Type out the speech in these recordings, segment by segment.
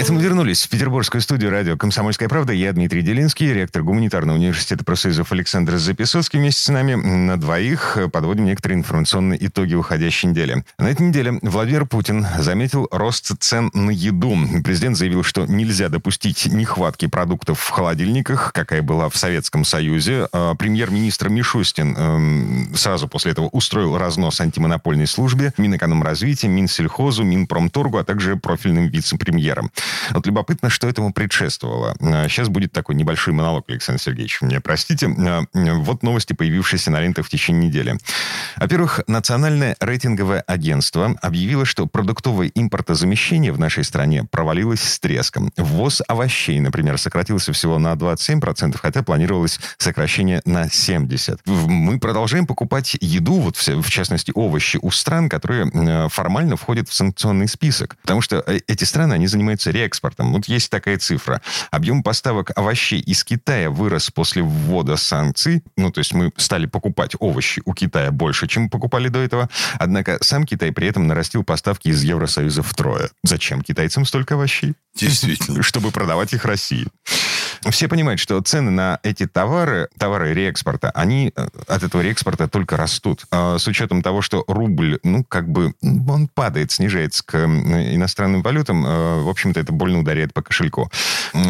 Это мы вернулись в петербургскую студию радио «Комсомольская правда». Я Дмитрий Делинский, ректор гуманитарного университета профсоюзов Александр Записовский. Вместе с нами на двоих подводим некоторые информационные итоги уходящей недели. На этой неделе Владимир Путин заметил рост цен на еду. Президент заявил, что нельзя допустить нехватки продуктов в холодильниках, какая была в Советском Союзе. А премьер-министр Мишустин эм, сразу после этого устроил разнос антимонопольной службе, Минэкономразвития, Минсельхозу, Минпромторгу, а также профильным вице-премьерам. Вот любопытно, что этому предшествовало. Сейчас а, будет такой небольшой монолог, Александр Сергеевич, мне простите. А, вот новости, появившиеся на лентах в течение недели. Во-первых, Национальное рейтинговое агентство объявило, что продуктовое импортозамещение в нашей стране провалилось с треском. Ввоз овощей, например, сократился всего на 27%, хотя планировалось сокращение на 70%. Мы продолжаем покупать еду, вот в частности овощи, у стран, которые формально входят в санкционный список. Потому что э, эти страны, они занимаются реэкспортом. Вот есть такая цифра. Объем поставок овощей из Китая вырос после ввода санкций. Ну, то есть мы стали покупать овощи у Китая больше, чем покупали до этого. Однако сам Китай при этом нарастил поставки из Евросоюза втрое. Зачем китайцам столько овощей? Действительно. Чтобы продавать их России. Все понимают, что цены на эти товары, товары реэкспорта, они э, от этого реэкспорта только растут. А с учетом того, что рубль, ну, как бы, он падает, снижается к иностранным валютам, э, в общем-то, это больно ударяет по кошельку.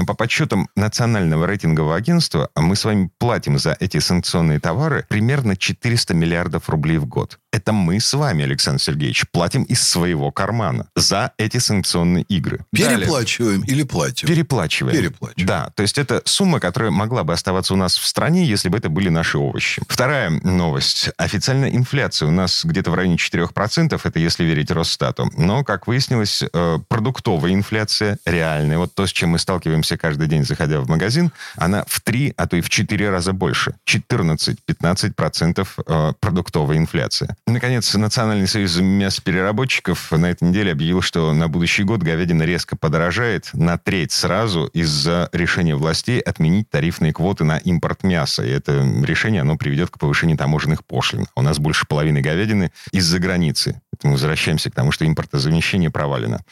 По подсчетам Национального рейтингового агентства, мы с вами платим за эти санкционные товары примерно 400 миллиардов рублей в год. Это мы с вами, Александр Сергеевич, платим из своего кармана за эти санкционные игры. Переплачиваем Далее. или платим? Переплачиваем. Переплачиваем. Да, то есть это сумма, которая могла бы оставаться у нас в стране, если бы это были наши овощи. Вторая новость. Официальная инфляция у нас где-то в районе 4%, это если верить Росстату. Но, как выяснилось, э, продуктовая инфляция реальная, вот то, с чем мы сталкиваемся каждый день, заходя в магазин, она в 3, а то и в 4 раза больше. 14-15% э, продуктовая инфляция. Наконец, Национальный союз мясопереработчиков на этой неделе объявил, что на будущий год говядина резко подорожает на треть сразу из-за решения властей отменить тарифные квоты на импорт мяса. И это решение, оно приведет к повышению таможенных пошлин. У нас больше половины говядины из-за границы. Это мы возвращаемся к тому, что импортозамещение провалено.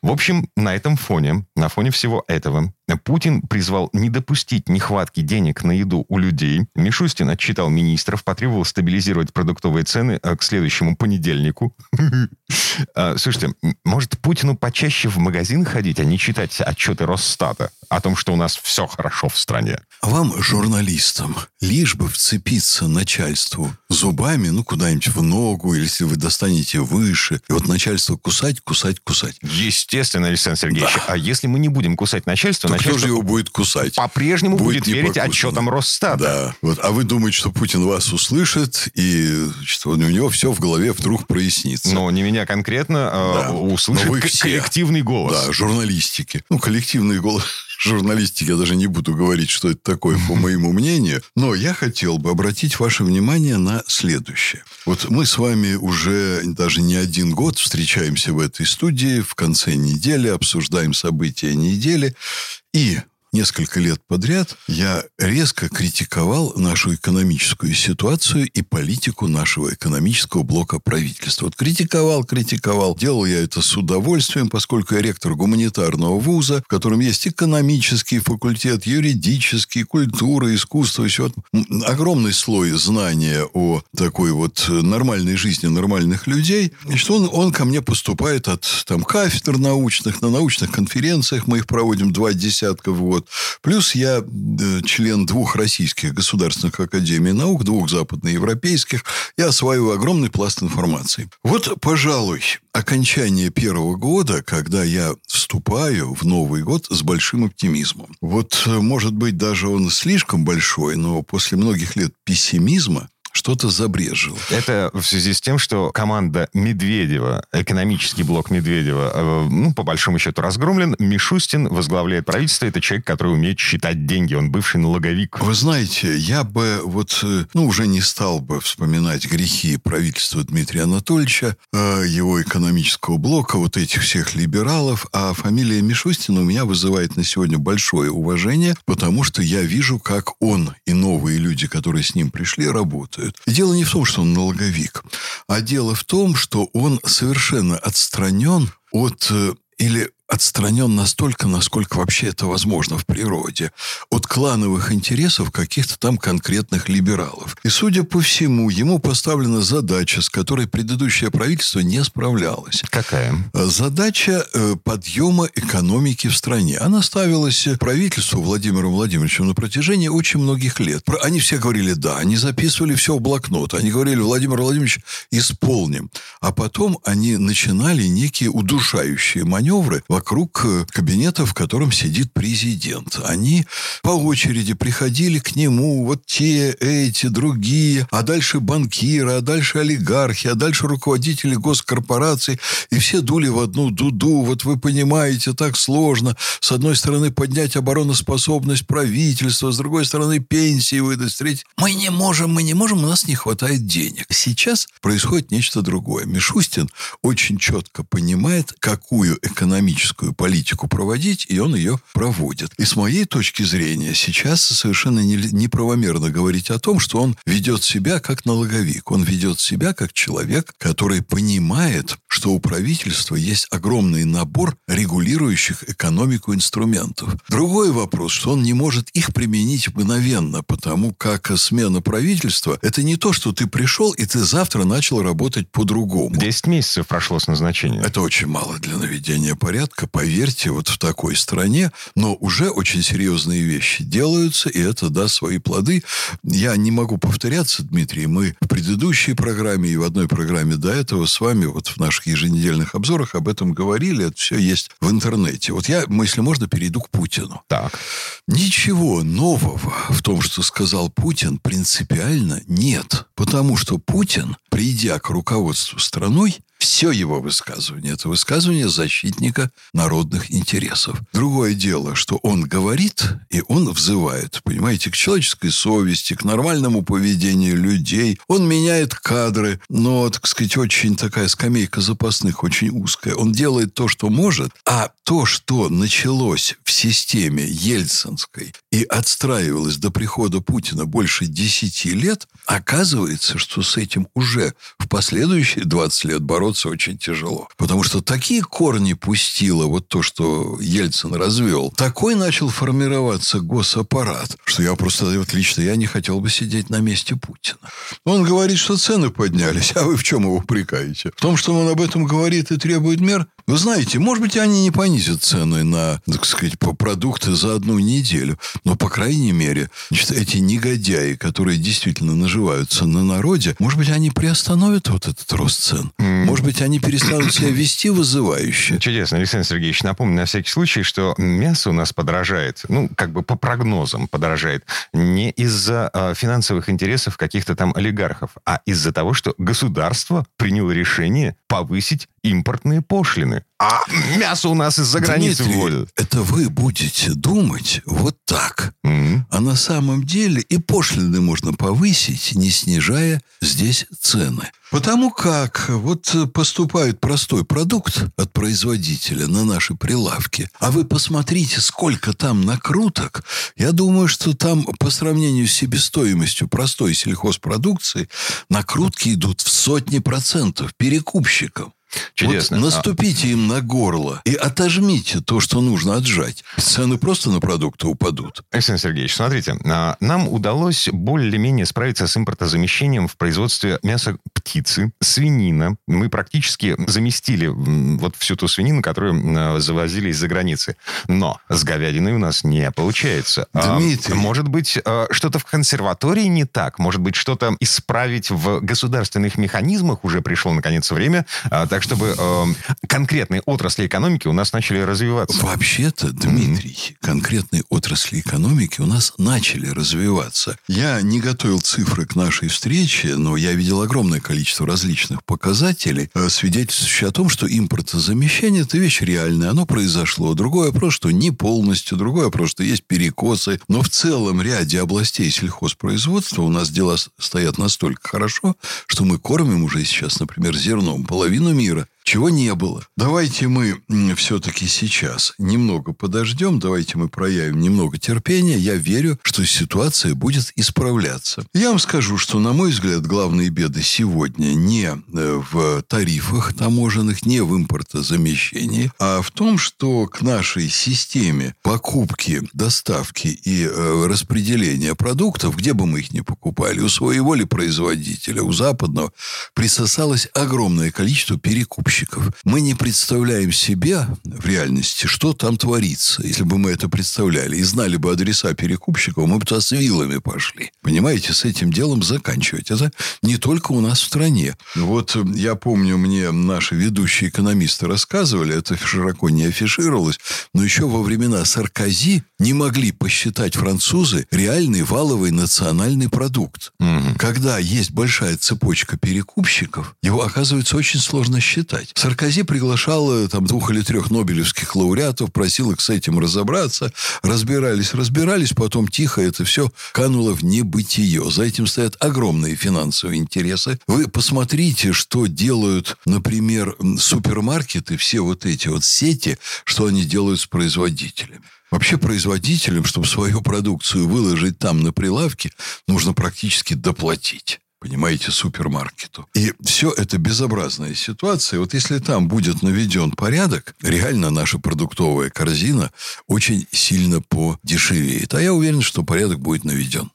В общем, на этом фоне, на фоне всего этого, Путин призвал не допустить нехватки денег на еду у людей. Мишустин отчитал министров, потребовал стабилизировать продуктовые цены э, к следующему понедельнику. А, слушайте, может, Путину почаще в магазин ходить, а не читать отчеты Росстата о том, что у нас все хорошо в стране? Вам, журналистам, лишь бы вцепиться начальству зубами, ну, куда-нибудь в ногу, или если вы достанете выше, и вот начальство кусать, кусать, кусать. Естественно, Александр Сергеевич. Да. А если мы не будем кусать начальство, то кто же его будет кусать? По-прежнему будет, будет верить отчетам Росстата. Да. Вот. А вы думаете, что Путин вас услышит, и что у него все в голове вдруг прояснится. Но не меня конкретно, а да. услышит вы все. коллективный голос. Да, журналистики. Ну, коллективный голос журналистики, я даже не буду говорить, что это такое, по моему мнению. Но я хотел бы обратить ваше внимание на следующее. Вот мы с вами уже даже не один год встречаемся в этой студии, в конце недели обсуждаем события недели. И несколько лет подряд я резко критиковал нашу экономическую ситуацию и политику нашего экономического блока правительства. Вот критиковал, критиковал. Делал я это с удовольствием, поскольку я ректор гуманитарного вуза, в котором есть экономический факультет, юридический, культура, искусство. Все. Огромный слой знания о такой вот нормальной жизни нормальных людей. Значит, он, он ко мне поступает от там, кафедр научных, на научных конференциях мы их проводим два десятка в год. Плюс я э, член двух российских государственных академий наук, двух западноевропейских. Я осваиваю огромный пласт информации. Вот, пожалуй, окончание первого года, когда я вступаю в Новый год с большим оптимизмом. Вот, э, может быть, даже он слишком большой, но после многих лет пессимизма что-то забрежило. Это в связи с тем, что команда Медведева, экономический блок Медведева, э, ну, по большому счету, разгромлен. Мишустин возглавляет правительство. Это человек, который умеет считать деньги. Он бывший налоговик. Вы знаете, я бы вот, э, ну, уже не стал бы вспоминать грехи правительства Дмитрия Анатольевича, э, его экономического блока, вот этих всех либералов, а фамилия Мишустина у меня вызывает на сегодня большое уважение, потому что я вижу, как он и новые люди, которые с ним пришли, работают работают. Дело не в том, что он налоговик, а дело в том, что он совершенно отстранен от э, или отстранен настолько, насколько вообще это возможно в природе, от клановых интересов каких-то там конкретных либералов. И, судя по всему, ему поставлена задача, с которой предыдущее правительство не справлялось. Какая? Задача э, подъема экономики в стране. Она ставилась правительству Владимиром Владимировичем на протяжении очень многих лет. Они все говорили «да», они записывали все в блокнот, они говорили «Владимир Владимирович, исполним». А потом они начинали некие удушающие маневры, вокруг э, кабинета, в котором сидит президент. Они по очереди приходили к нему, вот те, эти, другие, а дальше банкиры, а дальше олигархи, а дальше руководители госкорпораций, и все дули в одну дуду. Вот вы понимаете, так сложно. С одной стороны, поднять обороноспособность правительства, с другой стороны, пенсии выдать, с третьей. Мы не можем, мы не можем, у нас не хватает денег. Сейчас происходит нечто другое. Мишустин очень четко понимает, какую экономическую экономическую политику проводить, и он ее проводит. И с моей точки зрения сейчас совершенно неправомерно говорить о том, что он ведет себя как налоговик. Он ведет себя как человек, который понимает, что у правительства есть огромный набор регулирующих экономику инструментов. Другой вопрос, что он не может их применить мгновенно, потому как смена правительства – это не то, что ты пришел, и ты завтра начал работать по-другому. Десять месяцев прошло с назначения. Это очень мало для наведения порядка порядка, поверьте, вот в такой стране, но уже очень серьезные вещи делаются, и это даст свои плоды. Я не могу повторяться, Дмитрий, мы в предыдущей программе и в одной программе до этого с вами вот в наших еженедельных обзорах об этом говорили, это все есть в интернете. Вот я, если можно, перейду к Путину. Так. Ничего нового в том, что сказал Путин, принципиально нет. Потому что Путин, придя к руководству страной, все его высказывание – это высказывание защитника народных интересов. Другое дело, что он говорит, и он взывает, понимаете, к человеческой совести, к нормальному поведению людей. Он меняет кадры, но, так сказать, очень такая скамейка запасных, очень узкая. Он делает то, что может, а то, что началось в системе ельцинской и отстраивалось до прихода Путина больше 10 лет, оказывается, что с этим уже в последующие 20 лет бороться очень тяжело. Потому что такие корни пустило вот то, что Ельцин развел. Такой начал формироваться госаппарат, что я просто, вот лично я не хотел бы сидеть на месте Путина. Он говорит, что цены поднялись, а вы в чем его упрекаете? В том, что он об этом говорит и требует мер? Вы знаете, может быть, они не понизят цены на, так сказать, по продукты за одну неделю. Но, по крайней мере, значит, эти негодяи, которые действительно наживаются на народе, может быть, они приостановят вот этот рост цен. Mm. Может быть, они перестанут себя вести вызывающе. Чудесно, Александр Сергеевич. Напомню на всякий случай, что мясо у нас подорожает, ну, как бы по прогнозам подорожает, не из-за э, финансовых интересов каких-то там олигархов, а из-за того, что государство приняло решение повысить импортные пошлины. А мясо у нас из-за границы Дмитрий, вводят. Это вы будете думать вот так. Mm-hmm. А на самом деле и пошлины можно повысить, не снижая здесь цены. Потому как вот поступает простой продукт от производителя на наши прилавки, а вы посмотрите, сколько там накруток. Я думаю, что там по сравнению с себестоимостью простой сельхозпродукции накрутки идут в сотни процентов перекупщикам. Чудесно. Вот наступите им на горло и отожмите то, что нужно отжать. Цены просто на продукты упадут. Александр Сергеевич, смотрите, а, нам удалось более-менее справиться с импортозамещением в производстве мяса птицы, свинина. Мы практически заместили вот всю ту свинину, которую завозили из-за границы. Но с говядиной у нас не получается. А, Дмитрий. Может быть, а, что-то в консерватории не так? Может быть, что-то исправить в государственных механизмах уже пришло, наконец, время? Так чтобы э, конкретные отрасли экономики у нас начали развиваться. Вообще-то, Дмитрий, mm-hmm. конкретные отрасли экономики у нас начали развиваться. Я не готовил цифры к нашей встрече, но я видел огромное количество различных показателей, э, свидетельствующих о том, что импортозамещение – это вещь реальная, оно произошло. Другой вопрос, что не полностью, другой вопрос, что есть перекосы. Но в целом ряде областей сельхозпроизводства у нас дела стоят настолько хорошо, что мы кормим уже сейчас, например, зерном половину мира чего не было. Давайте мы все-таки сейчас немного подождем, давайте мы проявим немного терпения. Я верю, что ситуация будет исправляться. Я вам скажу, что, на мой взгляд, главные беды сегодня не э, в тарифах таможенных, не в импортозамещении, а в том, что к нашей системе покупки, доставки и э, распределения продуктов, где бы мы их ни покупали, у своего ли производителя, у западного, присосалось огромное количество перекупщиков. Мы не представляем себе в реальности, что там творится. Если бы мы это представляли и знали бы адреса перекупщиков, мы бы туда с вилами пошли. Понимаете, с этим делом заканчивать. Это не только у нас в стране. Вот я помню, мне наши ведущие экономисты рассказывали, это широко не афишировалось, но еще во времена Саркози не могли посчитать французы реальный валовый национальный продукт. Угу. Когда есть большая цепочка перекупщиков, его, оказывается, очень сложно считать. Саркози приглашал там двух или трех нобелевских лауреатов, просил их с этим разобраться. Разбирались, разбирались, потом тихо это все кануло в небытие. За этим стоят огромные финансовые интересы. Вы посмотрите, что делают, например, супермаркеты, все вот эти вот сети, что они делают с производителями. Вообще производителям, чтобы свою продукцию выложить там на прилавке, нужно практически доплатить понимаете, супермаркету. И все это безобразная ситуация. Вот если там будет наведен порядок, реально наша продуктовая корзина очень сильно подешевеет. А я уверен, что порядок будет наведен.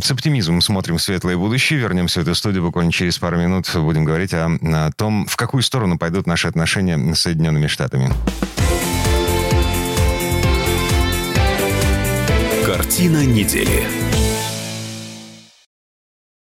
С оптимизмом смотрим в светлое будущее. Вернемся в эту студию буквально через пару минут. Будем говорить о, о том, в какую сторону пойдут наши отношения с Соединенными Штатами. Картина недели.